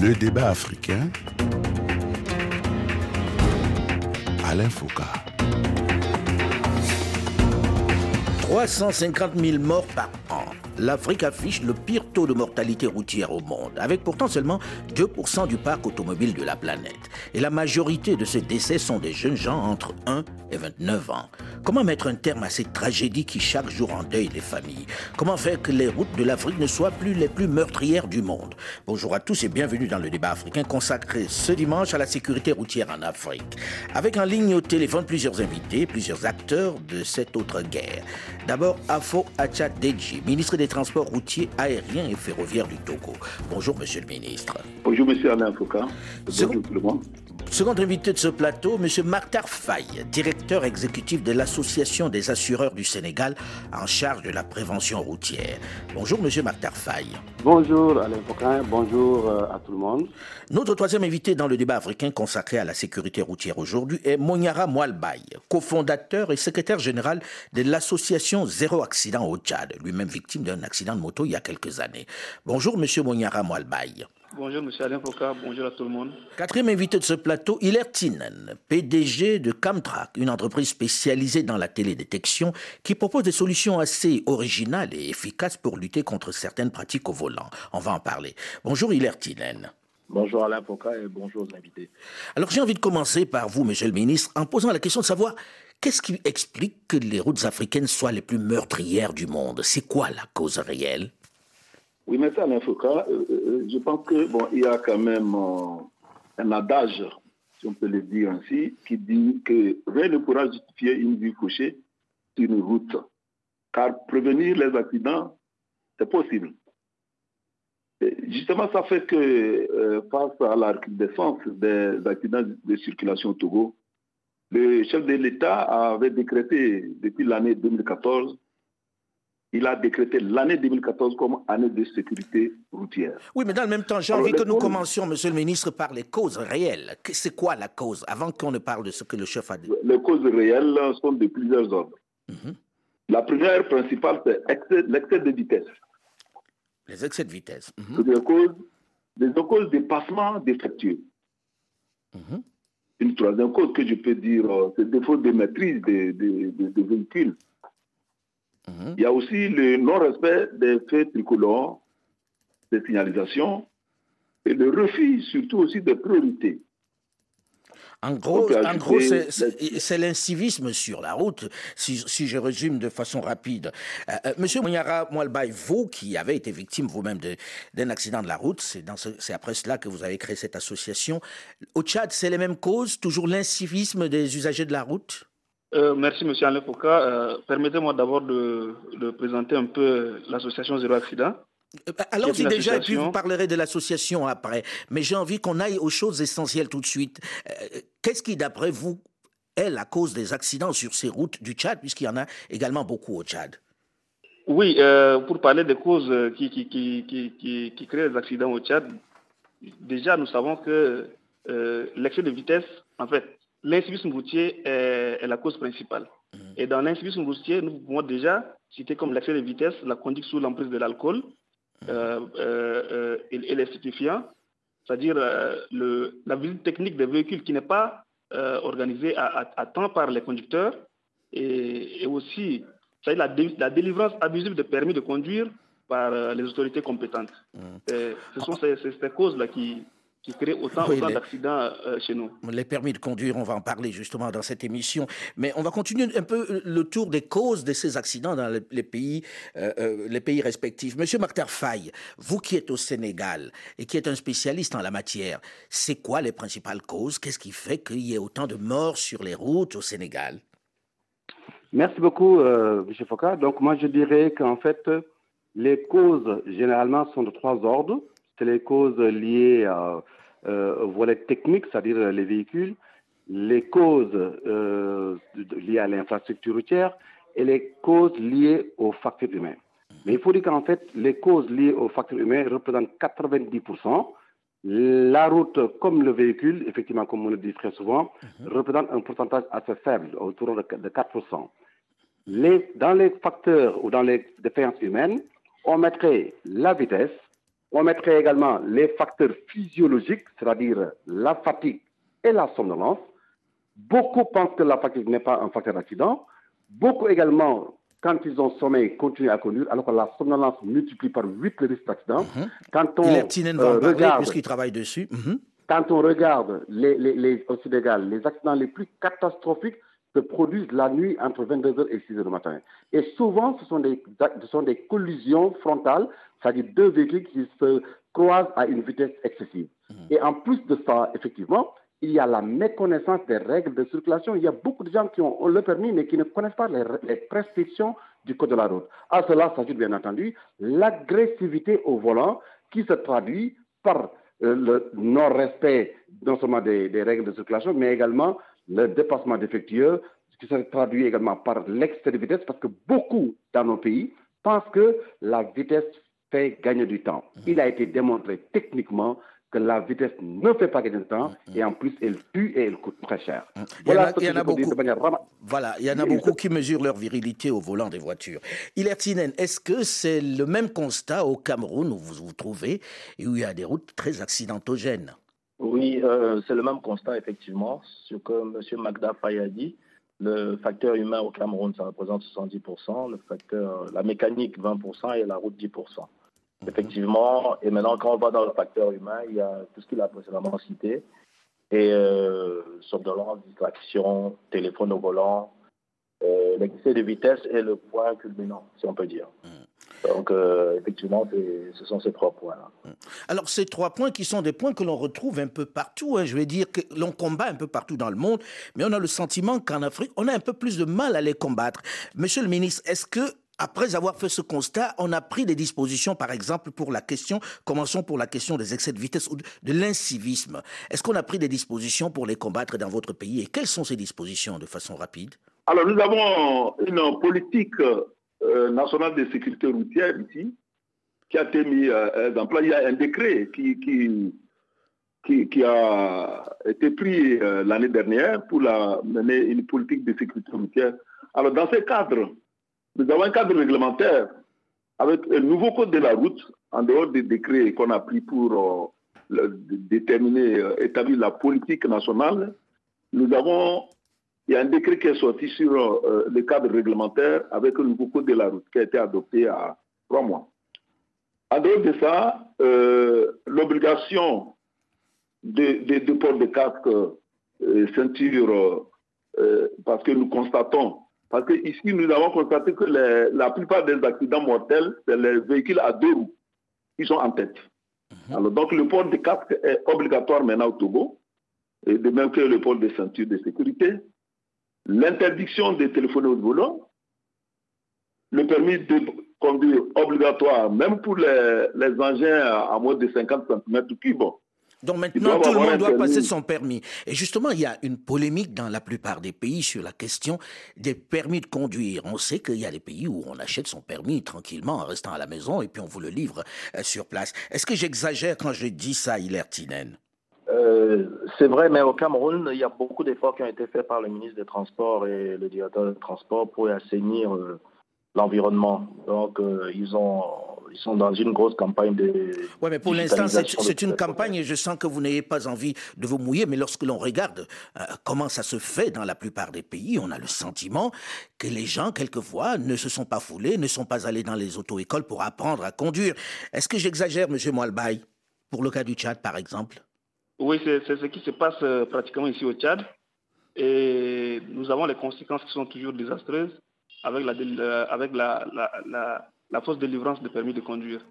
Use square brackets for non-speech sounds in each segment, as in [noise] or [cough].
Le débat africain. Alain Foucault. 350 000 morts par an. L'Afrique affiche le pire taux de mortalité routière au monde, avec pourtant seulement 2% du parc automobile de la planète. Et la majorité de ces décès sont des jeunes gens entre 1 et 29 ans. Comment mettre un terme à ces tragédies qui chaque jour endeuillent les familles? Comment faire que les routes de l'Afrique ne soient plus les plus meurtrières du monde? Bonjour à tous et bienvenue dans le débat africain consacré ce dimanche à la sécurité routière en Afrique. Avec en ligne au téléphone plusieurs invités, plusieurs acteurs de cette autre guerre. D'abord, Afo Acha Deji, ministre des Transports routiers, aériens et ferroviaires du Togo. Bonjour, monsieur le ministre. Bonjour, monsieur Alain Foucault. Bonjour tout le monde. Second invité de ce plateau, M. Martar Faye, directeur exécutif de l'Association des assureurs du Sénégal en charge de la prévention routière. Bonjour M. Martar Faye. Bonjour Alain Foucault, bonjour euh, à tout le monde. Notre troisième invité dans le débat africain consacré à la sécurité routière aujourd'hui est Moniara Moualbaye, cofondateur et secrétaire général de l'association Zéro Accident au Tchad, lui-même victime d'un accident de moto il y a quelques années. Bonjour M. Moniara Moualbaye. Bonjour, monsieur Alain Foucault. Bonjour à tout le monde. Quatrième invité de ce plateau, Hilaire Tinen, PDG de Camtrack, une entreprise spécialisée dans la télédétection qui propose des solutions assez originales et efficaces pour lutter contre certaines pratiques au volant. On va en parler. Bonjour, Hilaire Tinen. Bonjour Alain Foucault et bonjour aux invités. Alors j'ai envie de commencer par vous, monsieur le ministre, en posant la question de savoir qu'est-ce qui explique que les routes africaines soient les plus meurtrières du monde? C'est quoi la cause réelle? Oui, mais ça, Alain Foucault, je pense que bon, il y a quand même euh, un adage, si on peut le dire ainsi, qui dit que rien ne pourra justifier une vie couchée sur une route. Car prévenir les accidents, c'est possible. Justement, ça fait que euh, face à la recrudescence des accidents de circulation au Togo, le chef de l'État avait décrété depuis l'année 2014 il a décrété l'année 2014 comme année de sécurité routière. Oui, mais dans le même temps, j'ai envie que nous commencions, Monsieur le ministre, par les causes réelles. C'est quoi la cause, avant qu'on ne parle de ce que le chef a dit? Les causes réelles sont de plusieurs ordres. Mhm. La première principale, c'est l'excès de vitesse. Les excès de vitesse. Mhm. C'est des causes, des causes de passement défectueux. Une troisième cause que je peux dire, euh, c'est le défaut de maîtrise des véhicules. Mhm. Il y a aussi le non-respect des faits tricolores, des signalisations et le refus surtout aussi des priorités. En gros, en gros c'est l'incivisme sur la route, si, si, je résume de façon rapide. Euh, euh, Monsieur Mounyara Moualbaï, vous qui avez été victime vous-même d'un accident de la route, c'est après cela que vous avez créé cette association. Au Tchad, c'est les mêmes causes, toujours l'incivisme des usagers de la route? Euh, merci, Monsieur Alain Foucault. Euh, permettez-moi d'abord de, présenter un peu l'association Zéro Accident. Euh, allons-y déjà, et puis vous parlerez de l'association après. Mais j'ai envie qu'on aille aux choses essentielles tout de suite. Qu'est-ce qui, d'après vous, est la cause des accidents sur ces routes du Tchad, puisqu'il y en a également beaucoup au Tchad? Oui, pour parler des causes qui, qui, qui, qui, créent les accidents au Tchad, déjà nous savons que l'excès de vitesse, en fait, l'incivisme routier est, la cause principale. Mhm. Et dans l'incivisme routier, nous pouvons déjà citer comme l'excès de vitesse, la conduite sous l'emprise de l'alcool mhm. euh, euh, et, les stupéfiants, c'est-à-dire euh, la visite technique des véhicules qui n'est pas organisée à, temps par les conducteurs et, aussi la, la, délivrance abusive de permis de conduire par les autorités compétentes. Mhm. ce sont ces, ces causes-là qui, qui crée autant, d'accidents euh, chez nous. Les permis de conduire, on va en parler justement dans cette émission. Mais on va continuer un peu le tour des causes de ces accidents dans les, pays, euh, euh, les pays respectifs. Monsieur Martar Faye, vous qui êtes au Sénégal et qui êtes un spécialiste en la matière, c'est quoi les principales causes? Qu'est-ce qui fait qu'il y ait autant de morts sur les routes au Sénégal? Merci beaucoup, M. Foucault. Donc moi, je dirais qu'en fait, les causes généralement sont de trois ordres. C'est les causes liées à euh, volets techniques, c'est-à-dire les véhicules, les causes euh, liées à l'infrastructure routière et les causes liées aux facteurs humains. Mais il faut dire qu'en fait, les causes liées aux facteurs humains représentent 90%. La route, comme le véhicule, effectivement, comme on le dit très souvent, mhm. représente un pourcentage assez faible, autour de 4%. Les, dans les facteurs ou dans les défaillances humaines, on mettrait la vitesse, On mettrait également les facteurs physiologiques, c'est-à-dire la fatigue et la somnolence. Beaucoup pensent que la fatigue n'est pas un facteur d'accident. Beaucoup également, quand ils ont sommeil, continuent à conduire, alors que la somnolence multiplie par 8 le risque d'accident. Mhm. Quand on va euh, en regarde puisqu'il travaille dessus. Mhm. quand on regarde les, les, les- au Sénégal, les accidents les plus catastrophiques se produisent la nuit entre 22h et 6h du matin. Et souvent, ce sont des, ce sont des collisions frontales, c'est-à-dire deux véhicules qui se croisent à une vitesse excessive. Et en plus de ça, effectivement, il y a la méconnaissance des règles de circulation. Il y a beaucoup de gens qui ont, le permis, mais qui ne connaissent pas les, les prescriptions du code de la route. À cela s'ajoute bien entendu l'agressivité au volant qui se traduit par euh, le non-respect non seulement des, des règles de circulation, mais également le dépassement défectueux, qui se traduit également par l'excès de vitesse, parce que beaucoup dans nos pays pensent que la vitesse fait gagner du temps. Il a été démontré techniquement que la vitesse ne fait pas gagner du temps, et en plus, elle tue et elle coûte très cher. Il y en a beaucoup. de Voilà, il y en a beaucoup qui mesurent leur virilité au volant des voitures. Ilertinen, est-ce que c'est le même constat au Cameroun où vous vous trouvez et où il y a des routes très accidentogènes? Oui, euh, c'est le même constat, effectivement. Ce que M. Magda Faye a dit, le facteur humain au Cameroun, ça représente 70%, le facteur, la mécanique 20% et la route 10%. Effectivement, et maintenant, quand on va dans le facteur humain, il y a tout ce qu'il a précédemment cité, et euh, somnolence, distraction, téléphone au volant, euh, l'excès de vitesse est le point culminant, si on peut dire. Donc, euh, effectivement, ce sont ces trois points-là. Alors, ces trois points qui sont des points que l'on retrouve un peu partout, hein, je vais dire que l'on combat un peu partout dans le monde, mais on a le sentiment qu'en Afrique, on a un peu plus de mal à les combattre. Monsieur le ministre, est-ce que, après avoir fait ce constat, on a pris des dispositions, par exemple, pour la question, commençons pour la question des excès de vitesse ou de, l'incivisme. Est-ce qu'on a pris des dispositions pour les combattre dans votre pays et quelles sont ces dispositions de façon rapide? Alors, nous avons une politique euh, nationale de sécurité routière ici, qui a été mis euh, en place. Il y a un décret qui, qui, qui, a été pris euh, l'année dernière pour mener une politique de sécurité routière. Alors, dans ce cadre, nous avons un cadre réglementaire avec un nouveau code de la route, en dehors des décrets qu'on a pris pour euh, déterminer, euh, établir la politique nationale. Nous avons il y a un décret qui est sorti sur euh, le cadre réglementaire avec un nouveau code de la route qui a été adopté à trois mois. En dehors de ça, l'obligation de, de, de port de casque, ceinture, parce que nous constatons, parce que ici nous avons constaté que les- la plupart des accidents mortels, c'est les véhicules à deux roues qui sont en tête. Alors donc le port de casque est obligatoire maintenant au Togo, et de même que le port de ceinture de sécurité l'interdiction des téléphones au volant, le permis de conduire obligatoire, même pour les, les engins à, à moins de 50 cm3. Donc maintenant, tout le monde doit passer son permis. Et justement, il y a une polémique dans la plupart des pays sur la question des permis de conduire. On sait qu'il y a des pays où on achète son permis tranquillement en restant à la maison et puis on vous le livre euh, sur place. Est-ce que j'exagère quand je dis ça, Hilaire-Tinen Euh, c'est vrai, mais au Cameroun, il y a beaucoup d'efforts qui ont été faits par le ministre des Transports et le directeur des Transports pour assainir euh, l'environnement. Donc, euh, ils, ont, ils sont dans une grosse campagne de. Oui, mais pour l'instant, c'est une campagne et je sens que vous n'ayez pas envie de vous mouiller, mais lorsque l'on regarde euh, comment ça se fait dans la plupart des pays, on a le sentiment que les gens, quelquefois, ne se sont pas foulés, ne sont pas allés dans les auto-écoles pour apprendre à conduire. Est-ce que j'exagère, M. Moalbaï, pour le cas du Tchad, par exemple? Oui, c'est c'est ce qui se passe euh, pratiquement ici au Tchad. Et nous avons les conséquences qui sont toujours désastreuses avec la, euh, avec la, la, la, la fausse délivrance de permis de conduire.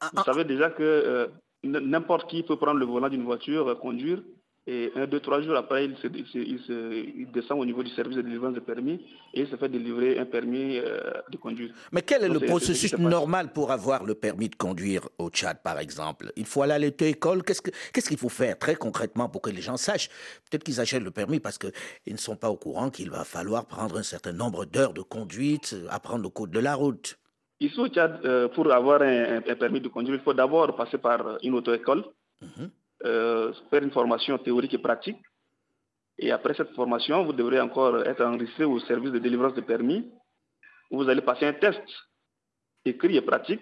Ah, Vous savez déjà que euh, n'importe qui peut prendre le volant d'une voiture, euh, conduire, et un, deux, trois jours après, il, se, il, se- il se- il descend au niveau du service de délivrance de permis et il se fait délivrer un permis euh, de conduire. Mais quel est Donc, le processus normal pour avoir le permis de conduire au Tchad, par exemple? Il faut aller à l'auto-école Qu'est-ce que- qu'est-ce qu'il faut faire très concrètement pour que les gens sachent? Peut-être qu'ils achètent le permis parce qu'ils ne sont pas au courant qu'il va falloir prendre un certain nombre d'heures de conduite, euh, apprendre le code de la route. Ici au Tchad, euh, pour avoir un, un permis de conduire, il faut d'abord passer par une auto-école, Mhm. Euh, faire une formation théorique et pratique. Et après cette formation, vous devrez encore être enregistré au service de délivrance de permis. Vous allez passer un test écrit et pratique.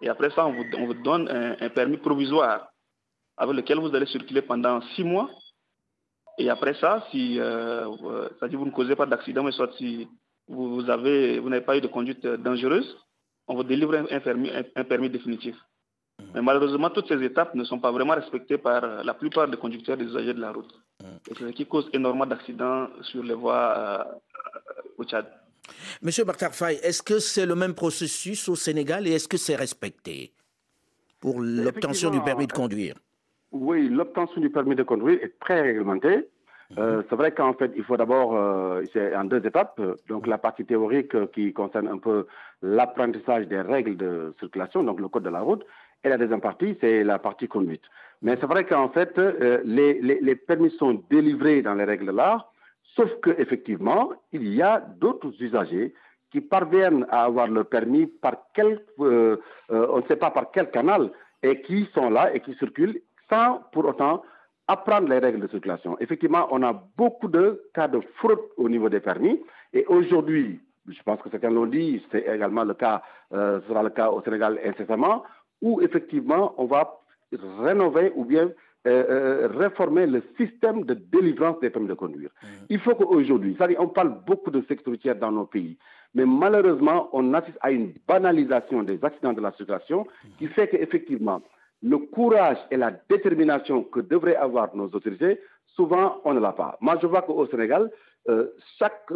Et après ça, on vous, donne un, permis provisoire avec lequel vous allez circuler pendant six mois. Et après ça, si euh, dit vous ne causez pas d'accident, mais soit si vous avez, vous n'avez pas eu de conduite dangereuse, on vous délivre un, permis définitif. Mais malheureusement, toutes ces étapes ne sont pas vraiment respectées par la plupart des conducteurs des usagers de la route. Et ce qui cause énormément d'accidents sur les voies euh, au Tchad. Monsieur Bakhtar est-ce que c'est le même processus au Sénégal et est-ce que c'est respecté pour l'obtention du permis de conduire? Oui, l'obtention du permis de conduire est très réglementée. Euh, c'est vrai qu'en fait, il faut d'abord, euh, c'est en deux étapes. Donc, la partie théorique euh, qui concerne un peu l'apprentissage des règles de circulation, donc le code de la route, et la deuxième partie, c'est la partie conduite. Mais c'est vrai qu'en fait, les, les, permis sont délivrés dans les règles l'art, Sauf qu'effectivement, il y a d'autres usagers qui parviennent à avoir le permis par quel, euh, euh, on ne sait pas par quel canal, et qui sont là et qui circulent sans pour autant apprendre les règles de circulation. Effectivement, on a beaucoup de cas de fraude au niveau des permis, et aujourd'hui, je pense que certains l'ont dit, c'est également le cas, euh, sera le cas au Sénégal incessamment, où effectivement, on va rénover ou bien euh, euh, réformer le système de délivrance des permis de conduire. Mmh. Il faut qu'aujourd'hui, on parle beaucoup de sécurité dans nos pays, mais malheureusement, on assiste à une banalisation des accidents de la circulation mmh. qui fait qu'effectivement, le courage et la détermination que devraient avoir nos autorités, souvent, on ne l'a pas. Moi, je vois qu'au Sénégal, euh, chaque,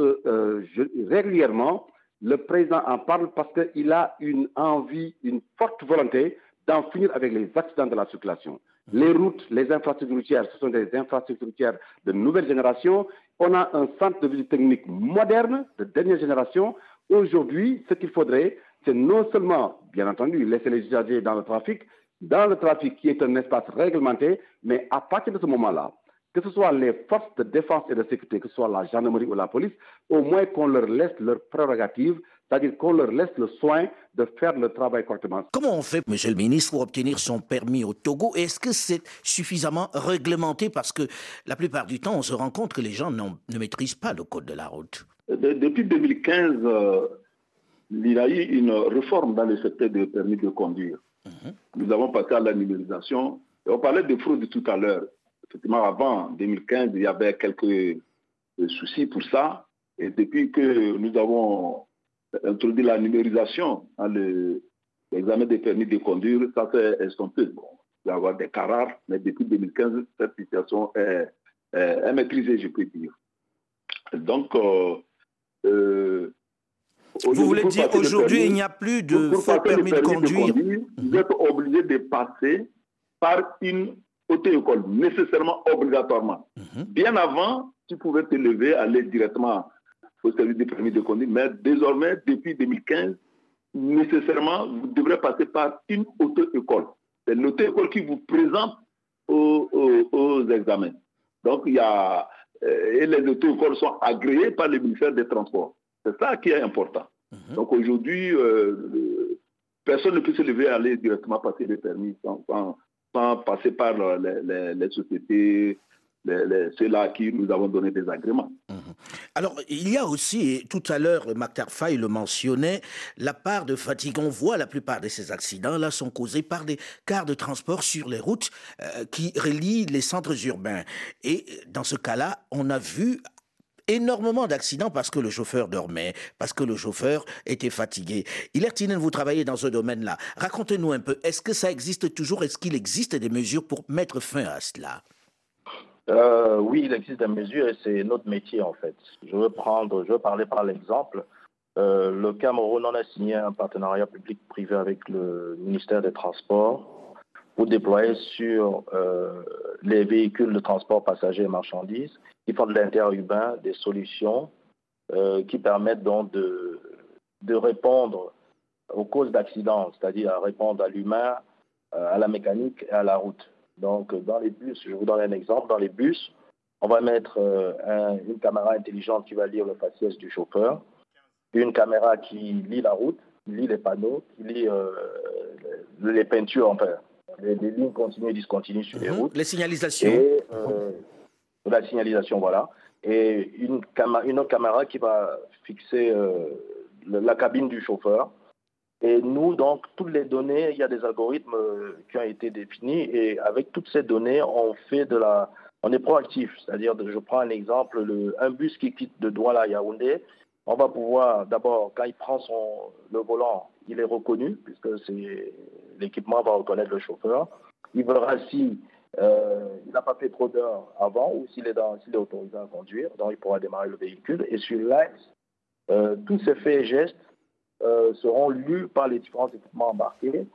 régulièrement, le président en parle parce qu'il a une envie, une forte volonté d'en finir avec les accidents de la circulation. Les routes, les infrastructures routières, ce sont des infrastructures routières de nouvelle génération. On a un centre de visite technique moderne, de dernière génération. Aujourd'hui, ce qu'il faudrait, c'est non seulement, bien entendu, laisser les usagers dans le trafic, dans le trafic qui est un espace réglementé, mais à partir de ce moment-là, que ce soit les forces de défense et de sécurité, que ce soit la gendarmerie ou la police, au moins qu'on leur laisse leurs prérogatives c'est-à-dire qu'on leur laisse le soin de faire le travail correctement. Comment on fait, Monsieur le ministre, pour obtenir son permis au Togo? Est-ce que c'est suffisamment réglementé? Parce que la plupart du temps, on se rend compte que les gens ne maîtrisent pas le code de la route. depuis 2015, euh, il y a eu une réforme dans le secteur du permis de conduire. Mhm. Nous avons passé à la numérisation. on parlait de fraude tout à l'heure. Effectivement, avant 2015, il y avait quelques euh, soucis pour ça. Et depuis que nous avons introduit la numérisation dans l'examen des permis de conduire, ça fait estompé. Bon, il va y avoir des cas rares, mais depuis 2015, cette situation est, maîtrisée, je peux dire. Donc, euh, euh, vous voulez dire aujourd'hui, il n'y a plus de faux permis, de conduire, Vous êtes obligé de passer par une auto-école, nécessairement, obligatoirement. Mhm. Bien avant, tu pouvais te lever, aller directement au service des permis de conduire. Mais désormais, depuis 2015, nécessairement, vous devrez passer par une auto-école. C'est l'auto-école qui vous présente aux, examens. Donc, il y a. Euh, et les auto-écoles sont agréées par le ministère des Transports. C'est ça qui est important. Mhm. Donc, aujourd'hui, euh, personne ne peut se lever et aller directement passer les permis sans, passer par les, les sociétés ceux-là à qui nous avons donné des agréments. Mhm. Alors, il y a aussi, tout à l'heure, Maktar le mentionnait, la part de fatigue. On voit la plupart de ces accidents-là sont causés par des cars de transport sur les routes euh, qui relient les centres urbains. Et dans ce cas-là, on a vu énormément d'accidents parce que le chauffeur dormait, parce que le chauffeur était fatigué. Ilertinen, vous travaillez dans ce domaine-là. Racontez-nous un peu, est-ce que ça existe toujours? Est-ce qu'il existe des mesures pour mettre fin à cela? Euh, oui, il existe des mesures et c'est notre métier en fait. Je veux prendre, je veux parler par l'exemple. Euh, le Cameroun en a signé un partenariat public-privé avec le ministère des Transports pour déployer sur euh, les véhicules de transport passagers et marchandises qui font de l'interurbain des solutions qui permettent donc de, de répondre aux causes d'accidents, c'est-à-dire à répondre à l'humain, à la mécanique et à la route. Donc, dans les bus, je vous donne un exemple, dans les bus, on va mettre euh, une caméra intelligente qui va lire le faciès du chauffeur, une caméra qui lit la route, qui lit les panneaux, qui lit euh, les peintures, enfin, les, lignes continues et discontinues sur les mhm. routes. Les signalisations. Et euh, la signalisation, voilà. Et une, une autre caméra qui va fixer la cabine du chauffeur Et nous, donc, toutes les données, il y a des algorithmes qui ont été définis et avec toutes ces données, on fait de la, on est proactif. C'est-à-dire, je prends un exemple, le, un bus qui quitte de Douala à Yaoundé, on va pouvoir, d'abord, quand il prend son, le volant, il est reconnu, puisque l'équipement va reconnaître le chauffeur. Il verra si euh, il n'a pas fait trop d'heures avant ou s'il est, autorisé à conduire, donc il pourra démarrer le véhicule. Et sur l'axe, euh, tous ces faits et gestes euh, seront lus par les différents équipements embarqués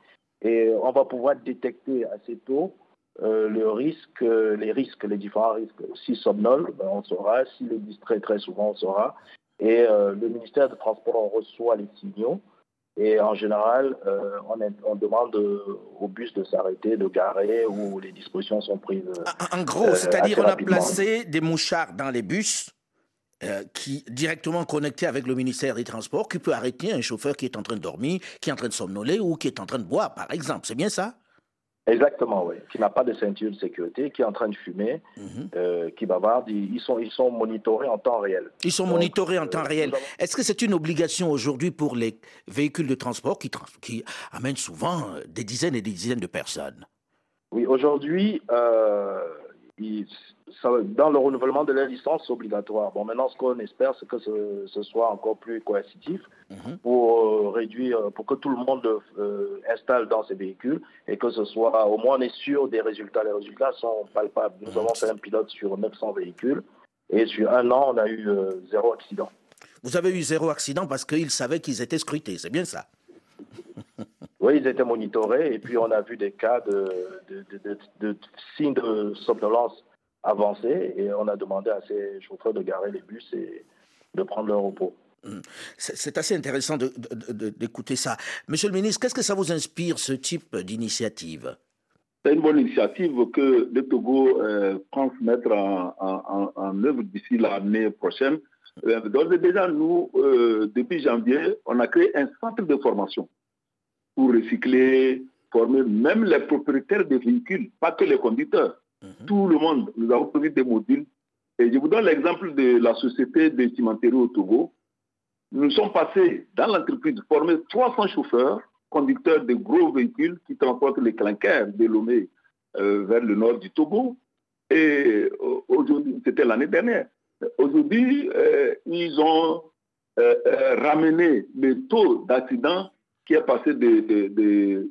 et on va pouvoir détecter assez tôt les risques, les différents risques. S'il somnole, ben, on saura. S'il est distrait très souvent, on saura. Et le ministère des Transports reçoit les signaux et en général, euh, on, demande au bus de s'arrêter, de garer, où les dispositions sont prises. En gros, euh, c'est-à-dire on a placé des mouchards dans les bus euh, qui directement connectés avec le ministère des Transports, qui peut arrêter un chauffeur qui est en train de dormir, qui est en train de somnoler ou qui est en train de boire, par exemple. C'est bien ça? Exactement, oui. Qui n'a pas de ceinture de sécurité, qui est en train de fumer, mhm. euh, qui bavarde. Ils sont, ils sont monitorés en temps réel. Ils sont monitorés en temps euh, réel. Est-ce que c'est une obligation aujourd'hui pour les véhicules de transport qui, qui amènent souvent euh, des dizaines et des dizaines de personnes? Oui, aujourd'hui, dans le renouvellement de la licence obligatoire. Bon, maintenant, ce qu'on espère, c'est que ce, soit encore plus coercitif mhm. pour euh, réduire, pour que tout le monde euh, installe dans ces véhicules et que ce soit, au moins, on est sûr des résultats. Les résultats sont palpables. Nous avons fait un pilote sur 900 véhicules et sur un an, on a eu euh, zéro accident. Vous avez eu zéro accident parce qu'ils savaient qu'ils étaient scrutés, c'est bien ça [laughs] Oui, ils étaient monitorés et puis on a vu des cas de, de signes de somnolence avancés et on a demandé à ces chauffeurs de garer les bus et de prendre leur repos. Hum. C'est assez intéressant d'écouter ça. Monsieur le ministre, qu'est-ce que ça vous inspire, ce type d'initiative? C'est une bonne initiative que le Togo euh, pense mettre en, œuvre d'ici l'année prochaine. Euh, déjà, nous, euh, depuis janvier, on a créé un centre de formation pour recycler, former même les propriétaires des véhicules, pas que les conducteurs. Mhm. Tout le monde, nous avons produit des modules. Et je vous donne l'exemple de la société de cimenterie au Togo. Nous sommes passés dans l'entreprise former 300 chauffeurs, conducteurs de gros véhicules qui transportent les clinkers de Lomé euh, vers le nord du Togo. Et euh, aujourd'hui, c'était l'année dernière. Aujourd'hui, euh, ils ont ramené le taux d'accident qui est passé de,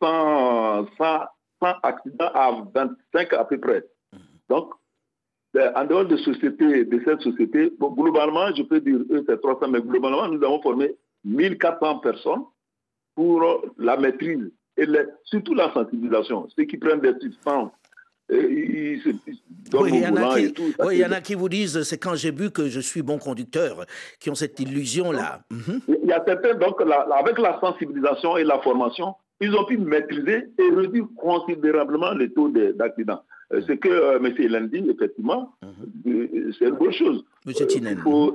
100, 100, accidents à 25 à peu près. Mhm. Donc, euh, en dehors de, société, de cette société, globalement, je peux dire, eux, c'est 300, mais globalement, nous avons formé 1400 personnes pour la maîtrise et surtout la sensibilisation. Ceux qui prennent des substances oui, il y, en a qui, vous disent c'est quand j'ai bu que je suis bon conducteur, qui ont cette illusion-là. Mhm. Il y a certains, donc, avec la sensibilisation et la formation, ils ont pu maîtriser et réduire considérablement les taux d'accidents. Euh, ce que euh, M. Hélène dit, effectivement, mhm. euh, c'est une bonne chose. Monsieur Il faut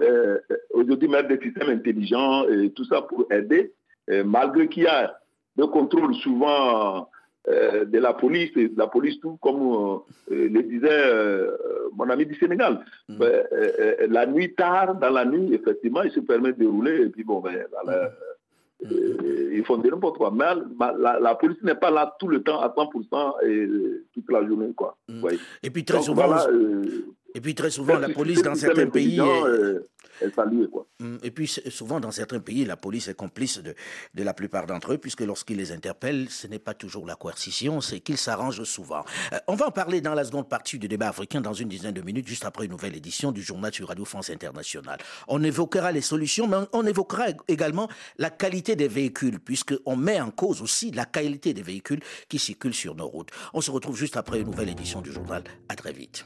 aujourd'hui mettre des systèmes intelligents et tout ça pour aider, malgré qu'il y a des contrôles souvent euh, de la police, la police tout comme euh, le disait euh, mon ami du Sénégal. Mm. Ben, la nuit tard, dans la nuit, effectivement, il se permet de rouler et puis bon, ben, mm. ils font n'importe quoi. Mais la, police n'est pas là tout le temps à 100% et toute la journée. Quoi. Mm. Et puis très souvent, et puis très souvent, la police dans [laughs] certains pays quoi. Hum, et puis souvent dans certains pays, la police est complice de, de la plupart d'entre eux, puisque lorsqu'ils les interpellent, ce n'est pas toujours la coercition, c'est qu'ils s'arrangent souvent. Euh, on va en parler dans la seconde partie du débat africain dans une dizaine de minutes, juste après une nouvelle édition du journal sur Radio France Internationale. On évoquera les solutions, mais on évoquera également la qualité des véhicules, puisqu'on met en cause aussi la qualité des véhicules qui circulent sur nos routes. On se retrouve juste après une nouvelle édition du journal. À très vite.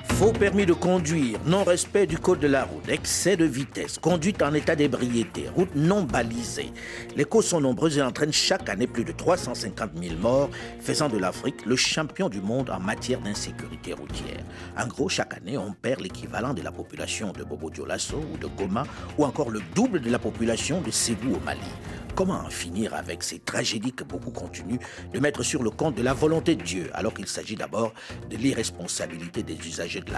Faux permis de conduire, non-respect du code de la route, excès de vitesse, conduite en état d'ébriété, route non balisée. Les causes sont nombreuses et entraînent chaque année plus de 350 000 morts, faisant de l'Afrique le champion du monde en matière d'insécurité routière. En gros, chaque année, on perd l'équivalent de la population de Bobo Dioulasso ou de Goma, ou encore le double de la population de Ségou au Mali. Comment en finir avec ces tragédies que beaucoup continuent de mettre sur le compte de la volonté de Dieu, alors qu'il s'agit d'abord de l'irresponsabilité des usagers de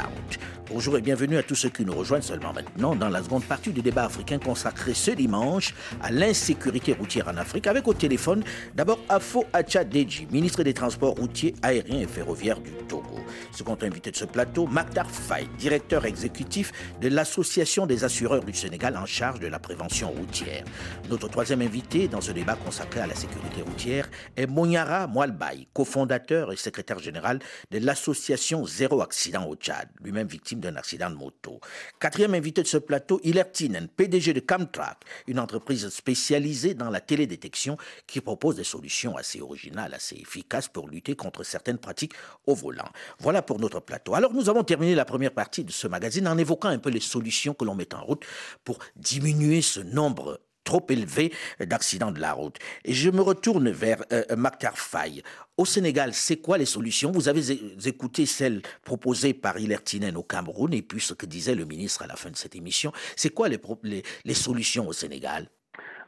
Bonjour et bienvenue à tous ceux qui nous rejoignent seulement maintenant dans la seconde partie du débat africain consacré ce dimanche à l'insécurité routière en Afrique, avec au téléphone d'abord Afo Deji, ministre des Transports routiers, aériens et ferroviaires du Togo. Second invité de ce plateau, Maktar Faye, directeur exécutif de l'Association des assureurs du Sénégal en charge de la prévention routière. Notre troisième invité dans ce débat consacré à la sécurité routière est Monyara Mwalbaï, cofondateur et secrétaire général de l'association Zéro Accident au Tchad, lui-même victime d'un accident de moto. Quatrième invité de ce plateau, Hilaire Tinen, PDG de Camtrack, une entreprise spécialisée dans la télédétection qui propose des solutions assez originales, assez efficaces pour lutter contre certaines pratiques au volant. Voilà pour notre plateau. Alors nous avons terminé la première partie de ce magazine en évoquant un peu les solutions que l'on met en route pour diminuer ce nombre trop élevé d'accidents de la route. Et je me retourne vers euh, Maktar Faye. Au Sénégal, c'est quoi les solutions? Vous avez écouté celles proposées par Hilaire au Cameroun et puis ce que disait le ministre à la fin de cette émission. C'est quoi les, les, solutions au Sénégal?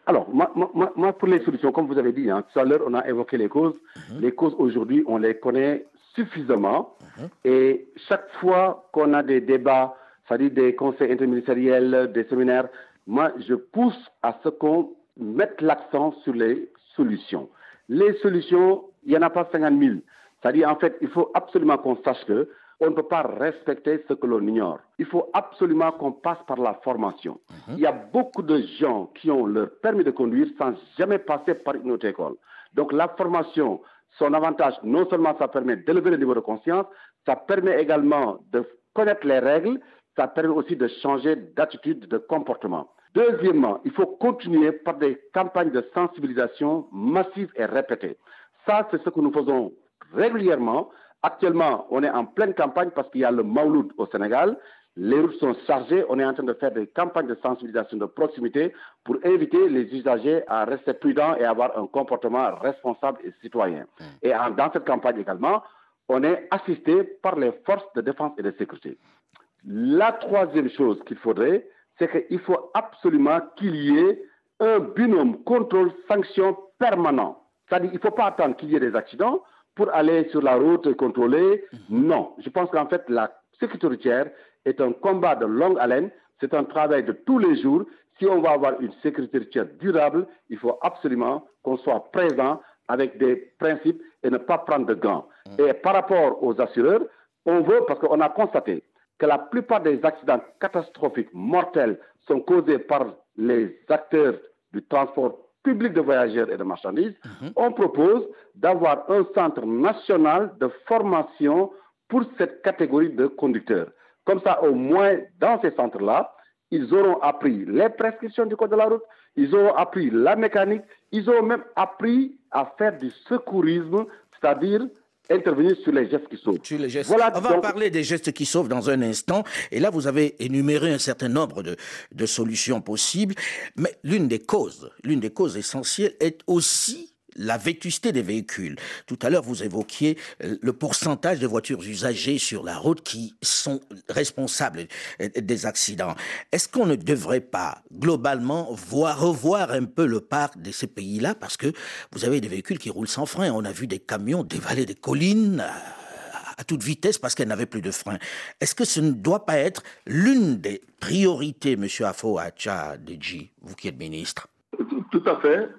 Alors, moi, moi, pour les solutions, comme vous avez dit, hein, tout à l'heure, on a évoqué les causes. Mhm. Les causes, aujourd'hui, on les connaît suffisamment. Mhm. Et chaque fois qu'on a des débats, c'est-à-dire des conseils interministériels, des séminaires, moi, je pousse à ce qu'on mette l'accent sur les solutions. Les solutions, il n'y en a pas 50 000. C'est-à-dire, en fait, il faut absolument qu'on sache que on ne peut pas respecter ce que l'on ignore. Il faut absolument qu'on passe par la formation. Mhm. Il y a beaucoup de gens qui ont leur permis de conduire sans jamais passer par une autre école. Donc la formation, son avantage, non seulement ça permet d'élever le niveau de conscience, ça permet également de connaître les règles, ça permet aussi de changer d'attitude, de comportement. Deuxièmement, il faut continuer par des campagnes de sensibilisation massives et répétées. Ça, c'est ce que nous faisons régulièrement. Actuellement, on est en pleine campagne parce qu'il y a le Mauloud au Sénégal. Les routes sont chargées. On est en train de faire des campagnes de sensibilisation de proximité pour inviter les usagers à rester prudents et avoir un comportement responsable et citoyen. Mmh. Et dans cette campagne également, on est assisté par les forces de défense et de sécurité. La troisième chose qu'il faudrait, c'est qu'il faut absolument qu'il y ait un binôme contrôle-sanction permanent. C'est-à-dire qu'il ne faut pas attendre qu'il y ait des accidents pour aller sur la route et contrôler. Mhm. Non, je pense qu'en fait, la sécurité routière est un combat de longue haleine, c'est un travail de tous les jours. Si on va avoir une sécurité routière durable, il faut absolument qu'on soit présent avec des principes et ne pas prendre de gants. Mhm. Et par rapport aux assureurs, on veut, parce qu'on a constaté que la plupart des accidents catastrophiques mortels sont causés par les acteurs du transport public de voyageurs et de marchandises, mhm. on propose d'avoir un centre national de formation pour cette catégorie de conducteurs. Comme ça, au moins, dans ces centres-là, ils auront appris les prescriptions du code de la route, ils auront appris la mécanique, ils auront même appris à faire du secourisme, c'est-à-dire intervenir sur les gestes qui sauvent. On va parler des gestes qui sauvent dans un instant. Et là, vous avez énuméré un certain nombre de, de solutions possibles. Mais l'une des causes, l'une des causes essentielles est aussi la vétusté des véhicules. Tout à l'heure, vous évoquiez euh, le pourcentage de voitures usagées sur la route qui sont responsables euh, des accidents. Est-ce qu'on ne devrait pas, globalement, voir, revoir un peu le parc de ces pays-là? Parce que vous avez des véhicules qui roulent sans frein. On a vu des camions dévaler des collines à toute vitesse parce qu'elles n'avaient plus de frein. Est-ce que ce ne doit pas être l'une des priorités, M. Afo Acha Deji, vous qui êtes ministre? Tout à fait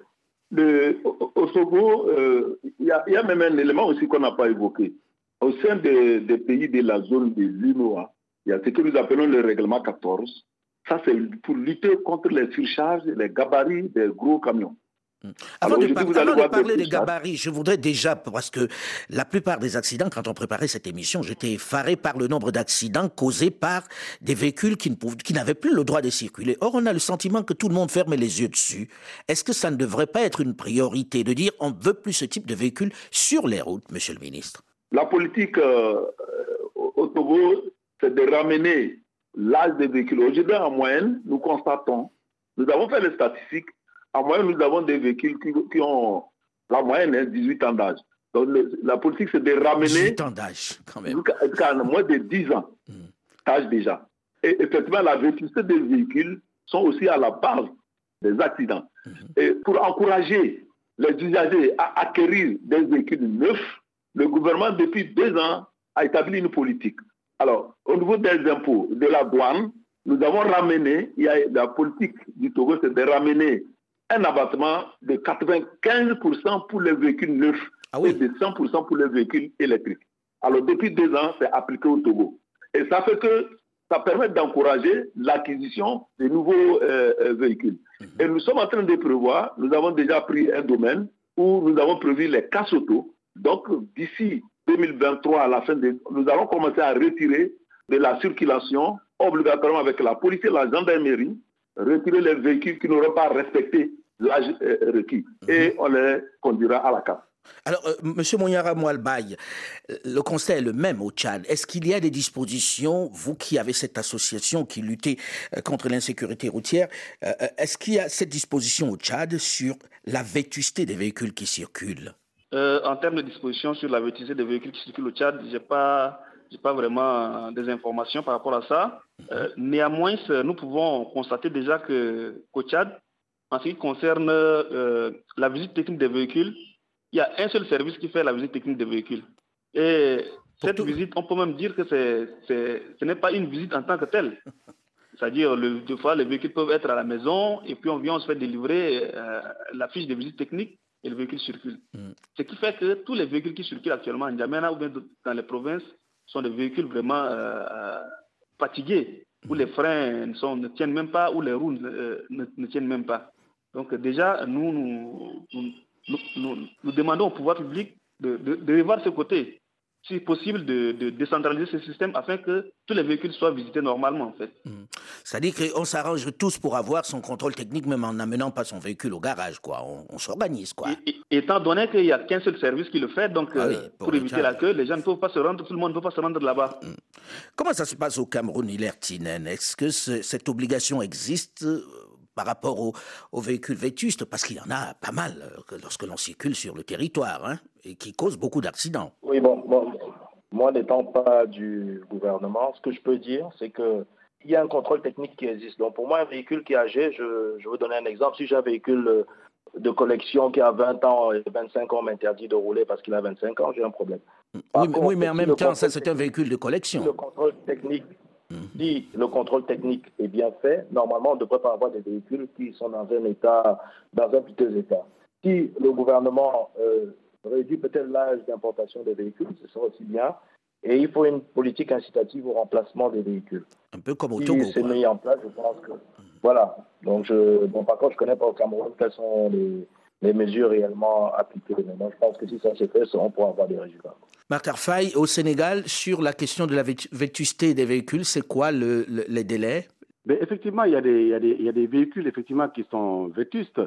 au Sogo, euh, il y, a même un élément aussi qu'on n'a pas évoqué. Au sein des, pays de la zone de l'UNOA, il y a ce que nous appelons le règlement 14. Ça, c'est pour lutter contre les surcharges, les gabarits des gros camions. Hmm. Avant, de, parler des gabarits, je voudrais déjà, parce que la plupart des accidents, quand on préparait cette émission, j'étais effaré par le nombre d'accidents causés par des véhicules qui, qui n'avaient plus le droit de circuler. Or, on a le sentiment que tout le monde ferme les yeux dessus. Est-ce que ça ne devrait pas être une priorité de dire on ne veut plus ce type de véhicules sur les routes, monsieur le ministre? La politique euh, au Togo c'est de ramener l'âge des véhicules. Aujourd'hui, en moyenne, nous constatons, nous avons fait les statistiques, en moyenne, nous avons des véhicules qui, ont la moyenne 18 hein, ans d'âge. Donc, la politique, c'est de ramener. 18 ans d'âge, quand même. Jusqu'à moins de 10 ans hmm. d'âge déjà. Et effectivement, la vétusté des véhicules sont aussi à la base des accidents. Hmm. Et pour encourager les usagers à acquérir des véhicules neufs, le gouvernement, depuis deux ans, a établi une politique. Alors, au niveau des impôts, de la douane, nous avons ramené, il y a la politique du Togo, c'est de ramener un abattement de 95% pour les véhicules neufs ah et de 100% pour les véhicules électriques. Alors, depuis deux ans, c'est appliqué au Togo. Et ça fait que ça permet d'encourager l'acquisition de nouveaux euh, euh, véhicules. Mhm. Et nous sommes en train de prévoir, nous avons déjà pris un domaine où nous avons prévu les casse auto. Donc, d'ici 2023, à la fin de, nous allons commencer à retirer de la circulation, obligatoirement avec la police et la gendarmerie, retirer les véhicules qui n'auront pas respecté l'âge euh, requis. Mhm. Et on les conduira à la casse. Alors, euh, M. Mounyara Moualbaye, le constat est le même au Tchad. Est-ce qu'il y a des dispositions, vous qui avez cette association qui luttait euh, contre l'insécurité routière, est-ce qu'il y a cette disposition au Tchad sur la vétusté des véhicules qui circulent? Euh, en termes de dispositions sur la vétusté des véhicules qui circulent au Tchad, je n'ai pas, pas vraiment des informations par rapport à ça. Euh, néanmoins, nous pouvons constater déjà qu'au Tchad, en ce qui concerne euh, la visite technique des véhicules, il y a un seul service qui fait la visite technique des véhicules. Et cette visite, on peut même dire que ce n'est pas une visite en tant que telle. [laughs] C'est-à-dire, deux fois, les véhicules peuvent être à la maison et puis on vient, on se fait délivrer la fiche de visite technique et le véhicule circule. Mm. Ce qui fait que tous les véhicules qui circulent actuellement en N'Djamena ou bien dans les provinces sont des véhicules vraiment euh, euh, fatigués, où les freins ne, tiennent même pas, où les roues ne, euh, tiennent même pas. Donc déjà, nous, nous, demandons au pouvoir public de, de revoir ce côté si possible, de, décentraliser ce système afin que tous les véhicules soient visités normalement, en fait. Mmh. C'est-à-dire qu'on s'arrange tous pour avoir son contrôle technique, même en n'amenant pas son véhicule au garage, quoi. On, s'organise, quoi. étant donné qu'il n'y a qu'un seul service qui le fait, donc ah euh, pour, éviter la queue, les gens ne peuvent pas se rendre, tout le monde ne peut pas se rendre là-bas. Mmh. Comment ça se passe au Cameroun, Hilaire-Tinen Est-ce que cette obligation existe euh, par rapport aux, véhicules vétustes, parce qu'il y en a pas mal euh, lorsque l'on circule sur le territoire, hein, et qui causent beaucoup d'accidents. Oui, bon, moi n'étant pas du gouvernement, ce que je peux dire, c'est que il y a un contrôle technique qui existe. Donc pour moi, un véhicule qui est âgé, je, je veux donner un exemple. Si j'ai un véhicule euh, de collection qui a 20 ans et 25 ans m'interdit de rouler parce qu'il a 25 ans, j'ai un problème. oui, mais, en même temps, ça c'est un véhicule de collection. Le contrôle technique si le contrôle technique est bien fait, normalement, on ne devrait pas avoir des véhicules qui sont dans un état, dans un piteux état. Si le gouvernement euh, réduit peut-être l'âge d'importation des véhicules, ce sera aussi bien. Et il faut une politique incitative au remplacement des véhicules. Un peu comme au Togo. Si c'est mis en place, je pense que. Voilà. Donc, je, bon, par contre, je ne connais pas au Cameroun quelles sont les, les mesures réellement appliquées. Mais moi, je pense que si ça se fait, on pourra avoir des résultats. Marc Arfaï, au Sénégal, sur la question de la vétusté des véhicules, c'est quoi le, les délais? Mais Effectivement, il y, a des, il, y a des, il y, a des, véhicules effectivement, qui sont vétustes.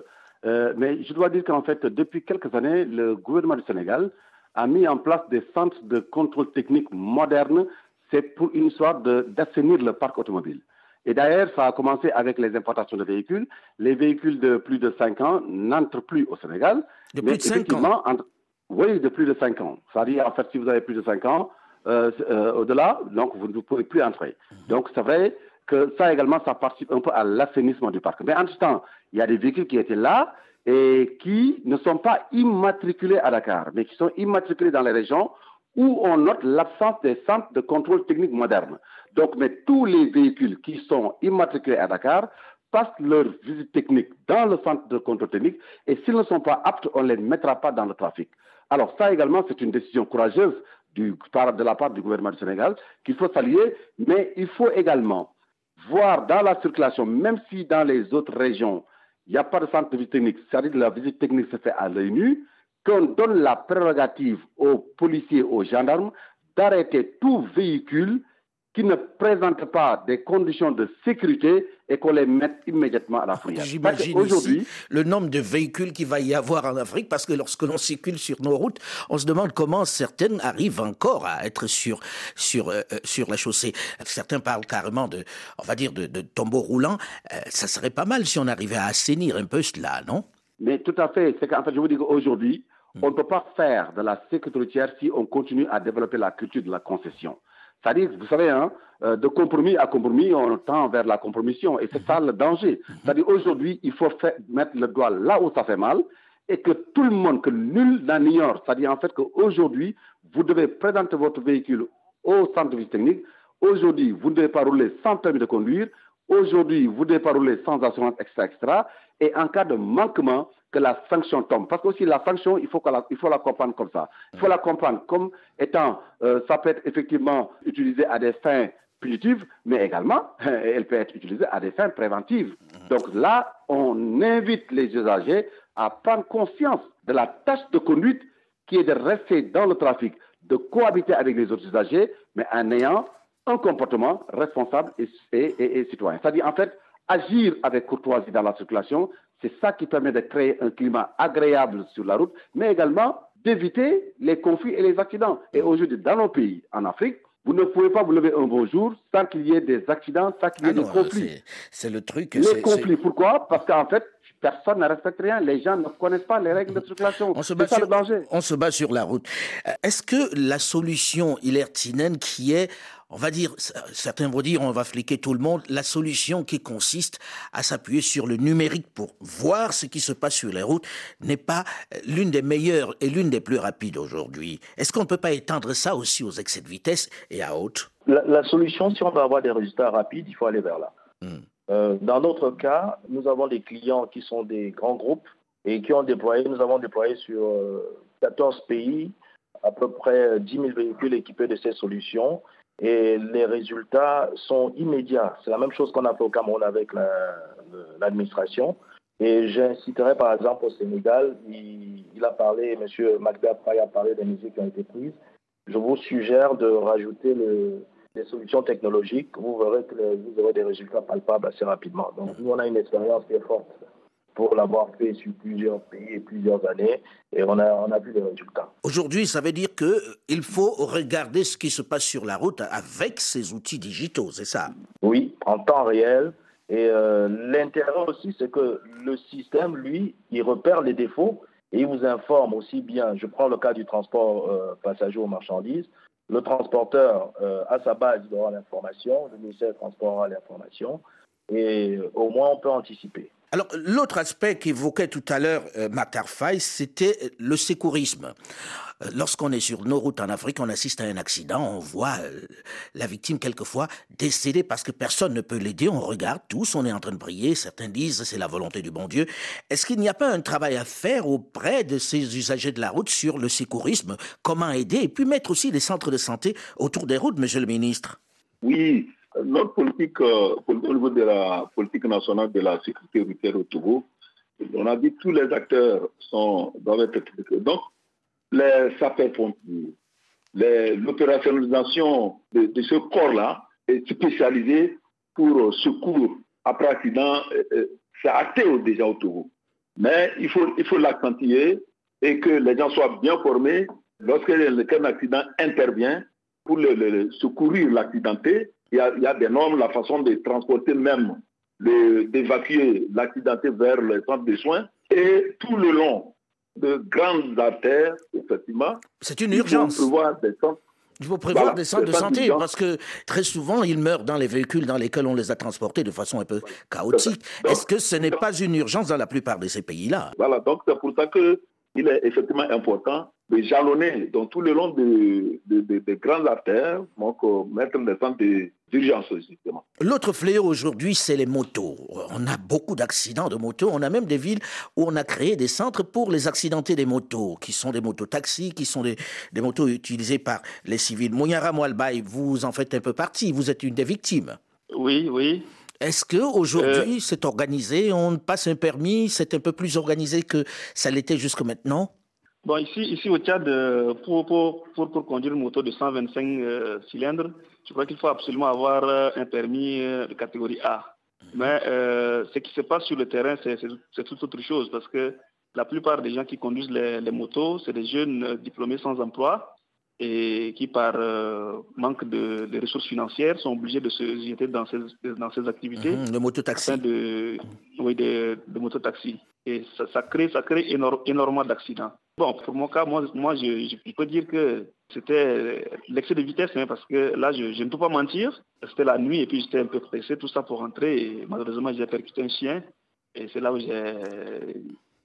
Euh, mais je dois dire qu'en fait, depuis quelques années, le gouvernement du Sénégal a mis en place des centres de contrôle technique modernes. C'est pour une histoire d'assainir le parc automobile. Et d'ailleurs, ça a commencé avec les importations de véhicules. Les véhicules de plus de 5 ans n'entrent plus au Sénégal. De plus de 5 ans Oui, de plus de 5 ans. C'est-à-dire, en fait, si vous avez plus de 5 ans, euh, euh, au-delà, donc vous ne pouvez plus entrer. Mhm. Donc c'est vrai que ça également, ça participe un peu à l'assainissement du parc. Mais en tout temps, il y a des véhicules qui étaient là et qui ne sont pas immatriculés à Dakar, mais qui sont immatriculés dans les régions où on note l'absence des centres de contrôle technique modernes. Donc, mais tous les véhicules qui sont immatriculés à Dakar passent leur visite technique dans le centre de contrôle technique et s'ils ne sont pas aptes, on ne les mettra pas dans le trafic. Alors ça également, c'est une décision courageuse de la part du gouvernement du Sénégal qu'il faut saluer, mais il faut également voir dans la circulation, même si dans les autres régions, il n'y a pas de centre de visite technique, c'est-à-dire que la visite technique se fait à l'œil nu, qu'on donne la prérogative aux policiers, aux gendarmes, d'arrêter tout véhicule qui ne présentent pas des conditions de sécurité et qu'on les mette immédiatement à la fourrière. J'imagine aujourd'hui le nombre de véhicules qu'il va y avoir en Afrique, parce que lorsque l'on circule sur nos routes, on se demande comment certaines arrivent encore à être sur, sur, euh, euh, sur la chaussée. Certains parlent carrément de, on va dire, de, de tombeaux roulants. Euh, ça serait pas mal si on arrivait à assainir un peu cela, non? Mais tout à fait. C'est qu'en fait, je vous dis qu'aujourd'hui, hmm. on ne peut pas faire de la sécurité routière si on continue à développer la culture de la concession. C'est-à-dire, vous savez, hein, euh, de compromis à compromis, on tend vers la compromission. Et c'est ça le danger. C'est-à-dire, aujourd'hui, il faut mettre le doigt là où ça fait mal et que tout le monde, que nul n'en ignore. C'est-à-dire, en fait, qu'aujourd'hui, vous devez présenter votre véhicule au centre de visite technique. Aujourd'hui, vous ne devez pas rouler sans permis de conduire. Aujourd'hui, vous ne devez pas rouler sans assurance, extra, extra. Et en cas de manquement, que la sanction tombe. Parce que aussi la sanction, il faut, la, il faut la comprendre comme ça. Il faut la comprendre comme étant, euh, ça peut être effectivement utilisé à des fins punitives, mais également, [laughs] elle peut être utilisée à des fins préventives. Donc là, on invite les usagers à prendre conscience de la tâche de conduite qui est de rester dans le trafic, de cohabiter avec les autres usagers, mais en ayant un comportement responsable et, et citoyen. C'est-à-dire, en fait, agir avec courtoisie dans la circulation, c'est ça qui permet de créer un climat agréable sur la route, mais également d'éviter les conflits et les accidents. Et aujourd'hui, dans nos pays, en Afrique, vous ne pouvez pas vous lever un beau jour sans qu'il y ait des accidents, sans qu'il y ait ah des conflits. C'est le truc. Les conflits, pourquoi? Parce qu'en fait, personne ne respecte rien. Les gens ne connaissent pas les règles de circulation. On se bat, sur, on se bat sur la route. Euh, est-ce que la solution hilartinienne qui est on va dire, certains vont dire, on va fliquer tout le monde, la solution qui consiste à s'appuyer sur le numérique pour voir ce qui se passe sur les routes n'est pas euh, l'une des meilleures et l'une des plus rapides aujourd'hui. Est-ce qu'on ne peut pas étendre ça aussi aux excès de vitesse et à haute? La, solution, si on veut avoir des résultats rapides, il faut aller vers là. Hmm. Euh, dans notre cas, nous avons des clients qui sont des grands groupes et qui ont déployé, nous avons déployé sur 14 euh, pays à peu près 10 000 véhicules équipés de ces solutions et les résultats sont immédiats. C'est la même chose qu'on a fait au Cameroun avec l'administration. et j'inciterai par exemple au Sénégal, il, a parlé, M. Magda a parlé des mesures qui ont été prises. Je vous suggère de rajouter le, des solutions technologiques. Vous verrez que vous aurez des résultats palpables assez rapidement. Donc nous, on a une expérience qui est forte pour l'avoir fait sur plusieurs pays et plusieurs années, et on a, on a vu des résultats. Aujourd'hui, ça veut dire qu'il euh, faut regarder ce qui se passe sur la route avec ces outils digitaux, c'est ça? Oui, en temps réel. Et euh, l'intérêt aussi, c'est que le système, lui, il repère les défauts et il vous informe aussi bien. Je prends le cas du transport euh, passager aux marchandises. Le transporteur, à sa base, il aura l'information, le ministère du Transport aura l'information, et au moins on peut anticiper. Alors, l'autre aspect qu'évoquait tout à l'heure euh, c'était euh, le sécourisme. Euh, lorsqu'on est sur nos routes en Afrique, on assiste à un accident, on voit euh, la victime quelquefois décédée parce que personne ne peut l'aider, on regarde tous, on est en train de prier, certains disent c'est la volonté du bon Dieu. Est-ce qu'il n'y a pas un travail à faire auprès de ces usagers de la route sur le sécourisme Comment aider Et puis mettre aussi des centres de santé autour des routes, monsieur le ministre? Oui, notre politique, euh, au niveau de la politique nationale de la sécurité routière au Togo, on a dit que tous les acteurs sont, doivent être Donc, les sapeurs-pompiers, l'opérationnalisation de, ce corps-là est spécialisée pour secours après accident. Euh, euh, c'est acté déjà au Togo. Mais il faut, il faut l'accentuer et que les gens soient bien formés lorsqu'un accident intervient pour secourir l'accidenté il y, a, des normes, la façon de transporter même, d'évacuer l'accidenté vers le centre de soins. Et tout le long de grandes artères, effectivement. C'est une urgence. Il faut prévoir des centres. Il faut prévoir des centres de santé parce que très souvent, ils meurent dans les véhicules dans lesquels on les a transportés de façon un peu chaotique. Est-ce que ce n'est pas une urgence dans la plupart de ces pays-là? Voilà, donc c'est pour ça qu'il est effectivement important de jalonner dans tout le long des de, grandes artères, donc euh, mettre des centres d'urgence. L'autre fléau aujourd'hui, c'est les motos. On a beaucoup d'accidents de motos. On a même des villes où on a créé des centres pour les accidentés des motos, qui sont des motos taxis, qui sont des, des motos utilisées par les civils. Mouyara Moualbaï, vous en faites un peu partie. Vous êtes une des victimes. Oui, oui. Est-ce que aujourd'hui euh, c'est organisé On passe un permis, c'est un peu plus organisé que ça l'était jusque maintenant? Bon, ici, ici au Tchad, euh, pour, pour, pour, conduire une moto de 125 euh, cylindres, je crois qu'il faut absolument avoir euh, un permis de catégorie A. Mhm. Mais ce qui se passe sur le terrain, c'est toute autre chose parce que la plupart des gens qui conduisent les, les motos, c'est des jeunes diplômés sans emploi et qui, par manque de, ressources financières, sont obligés de se jeter dans ces, dans ces activités. Mhm, de mototaxi. De, oui, de, de mototaxi. Et ça, ça, crée, ça crée énormément d'accidents. Bon, pour mon cas, moi, moi je, peux dire que c'était l'excès de vitesse, hein, parce que là, je, ne peux pas mentir. C'était la nuit et puis j'étais un peu pressé, tout ça pour rentrer. Et malheureusement, j'ai percuté un chien. Et c'est là où j'ai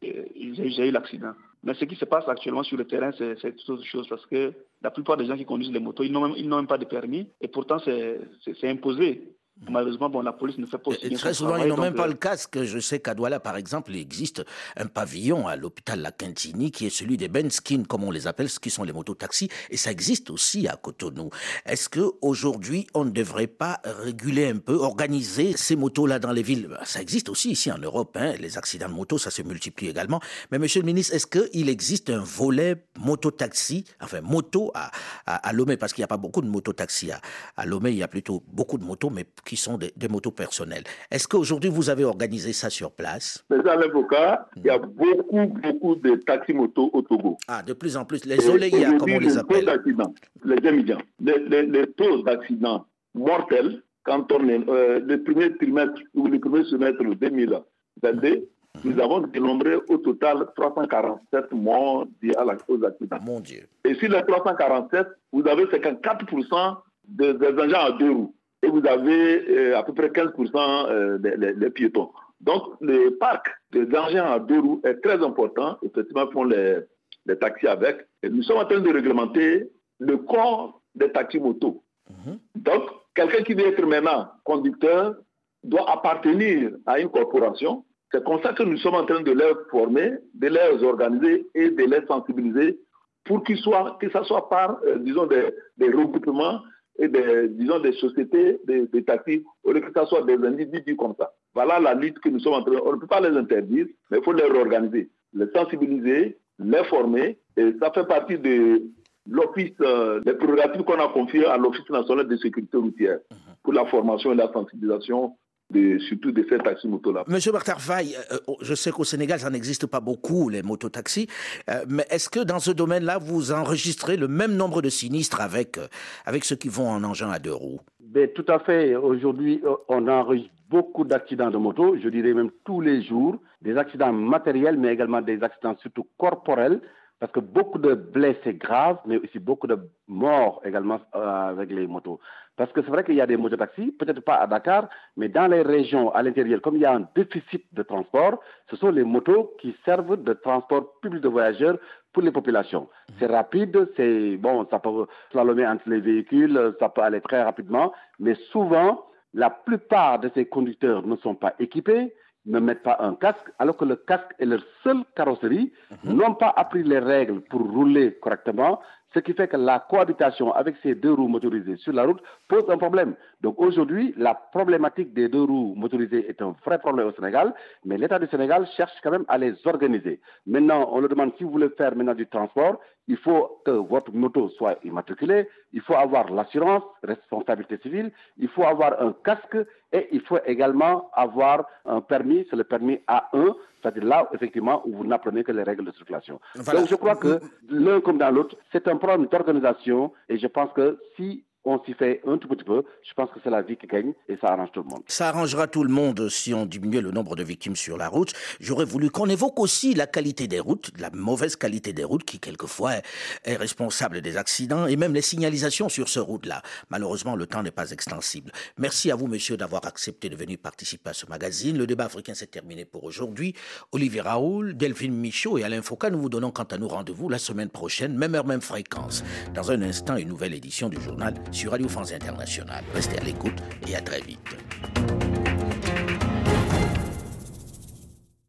eu l'accident. Mais ce qui se passe actuellement sur le terrain, c'est autre chose parce que la plupart des gens qui conduisent les motos, ils n'ont même, pas de permis et pourtant c'est imposé. Malheureusement, bon, la police ne fait pas aussi et Très souvent, ils n'ont même pas le casque. Je sais qu'à Douala, par exemple, il existe un pavillon à l'hôpital La Quintini qui est celui des Benskin, comme on les appelle, ce qui sont les mototaxis. Et ça existe aussi à Cotonou. Est-ce qu'aujourd'hui, on ne devrait pas réguler un peu, organiser ces motos-là dans les villes? Ça existe aussi ici en Europe. Hein. Les accidents de moto, ça se multiplie également. Mais monsieur le ministre, est-ce qu'il existe un volet mototaxi, enfin moto à, à, Lomé? Parce qu'il n'y a pas beaucoup de mototaxis à, à Lomé. Il y a plutôt beaucoup de motos, mais qui sont des, motos personnelles. Est-ce qu'aujourd'hui, vous avez organisé ça sur place? Mais dans l'avocat, il y a beaucoup, beaucoup de taxis-motos au Togo. Ah, de plus en plus. Les Oléia, comme on les appelle? Les les, les, taux d'accidents mortels, quand on est euh, le premier trimestre ou le premier semestre 2022, nous avons dénombré au total 347 morts liés aux accidents. Mon Dieu. Et sur les 347, vous avez 54% des, des engins à deux roues et vous avez euh, à peu près 15% euh, des, piétons. Donc, le parc des engins à deux roues est très important. Effectivement, font les, les taxis avec. Et nous sommes en train de réglementer le corps des taxis motos. Mhm. Donc, quelqu'un qui veut être maintenant conducteur doit appartenir à une corporation. C'est comme ça que nous sommes en train de les former, de les organiser et de les sensibiliser pour qu'ils soient, que ce soit par, euh, disons, des, des regroupements et des, disons, des sociétés des, des taxis, au lieu que ce soit des individus comme ça. Voilà la lutte que nous sommes en train. On ne peut pas les interdire, mais il faut les réorganiser, les sensibiliser, les former. Et ça fait partie de l'office, euh, des prérogatives qu'on a confiées à l'Office national de sécurité routière pour la formation et la sensibilisation surtout de ces taxis-motos-là. Monsieur Bartar Faye, euh, oh, je sais qu'au Sénégal, ça n'existe pas beaucoup, les mototaxis, euh, mais est-ce que dans ce domaine-là, vous enregistrez le même nombre de sinistres avec, euh, avec ceux qui vont en engin à deux roues? Ben, Tout à fait. Aujourd'hui, on enregistre beaucoup d'accidents de moto, je dirais même tous les jours, des accidents matériels, mais également des accidents surtout corporels, parce que beaucoup de blessés graves, mais aussi beaucoup de morts également avec les motos. Parce que c'est vrai qu'il y a des mototaxis, peut-être pas à Dakar, mais dans les régions à l'intérieur, comme il y a un déficit de transport, ce sont les motos qui servent de transport public de voyageurs pour les populations. C'est rapide, c'est bon, ça peut slalomer entre les véhicules, ça peut aller très rapidement, mais souvent, la plupart de ces conducteurs ne sont pas équipés, ne mettent pas un casque, alors que le casque est leur seule carrosserie, mhm. n'ont pas appris les règles pour rouler correctement, ce qui fait que la cohabitation avec ces deux roues motorisées sur la route pose un problème. Donc aujourd'hui, la problématique des deux roues motorisées est un vrai problème au Sénégal, mais l'État du Sénégal cherche quand même à les organiser. Maintenant, on leur demande si vous voulez faire maintenant du transport, il faut que votre moto soit immatriculée, il faut avoir l'assurance, responsabilité civile, il faut avoir un casque et il faut également avoir un permis, c'est le permis A1, c'est-à-dire là, effectivement, où vous n'apprenez que les règles de circulation. Donc je crois que l'un comme dans l'autre, c'est un problème d'organisation et je pense que si on s'y fait un tout petit peu, je pense que c'est la vie qui gagne et ça arrange tout le monde. Ça arrangera tout le monde si on diminuait le nombre de victimes sur la route. J'aurais voulu qu'on évoque aussi la qualité des routes, la mauvaise qualité des routes qui quelquefois est responsable des accidents et même les signalisations sur ce route-là. Malheureusement, le temps n'est pas extensible. Merci à vous, monsieur, d'avoir accepté de venir participer à ce magazine. Le débat africain s'est terminé pour aujourd'hui. Olivier Raoul, Delphine Michaud et Alain Foucault, nous vous donnons quant à nous rendez-vous la semaine prochaine, même heure, même fréquence. Dans un instant, une nouvelle édition du journal sur Radio France Internationale. Restez à l'écoute et à très vite.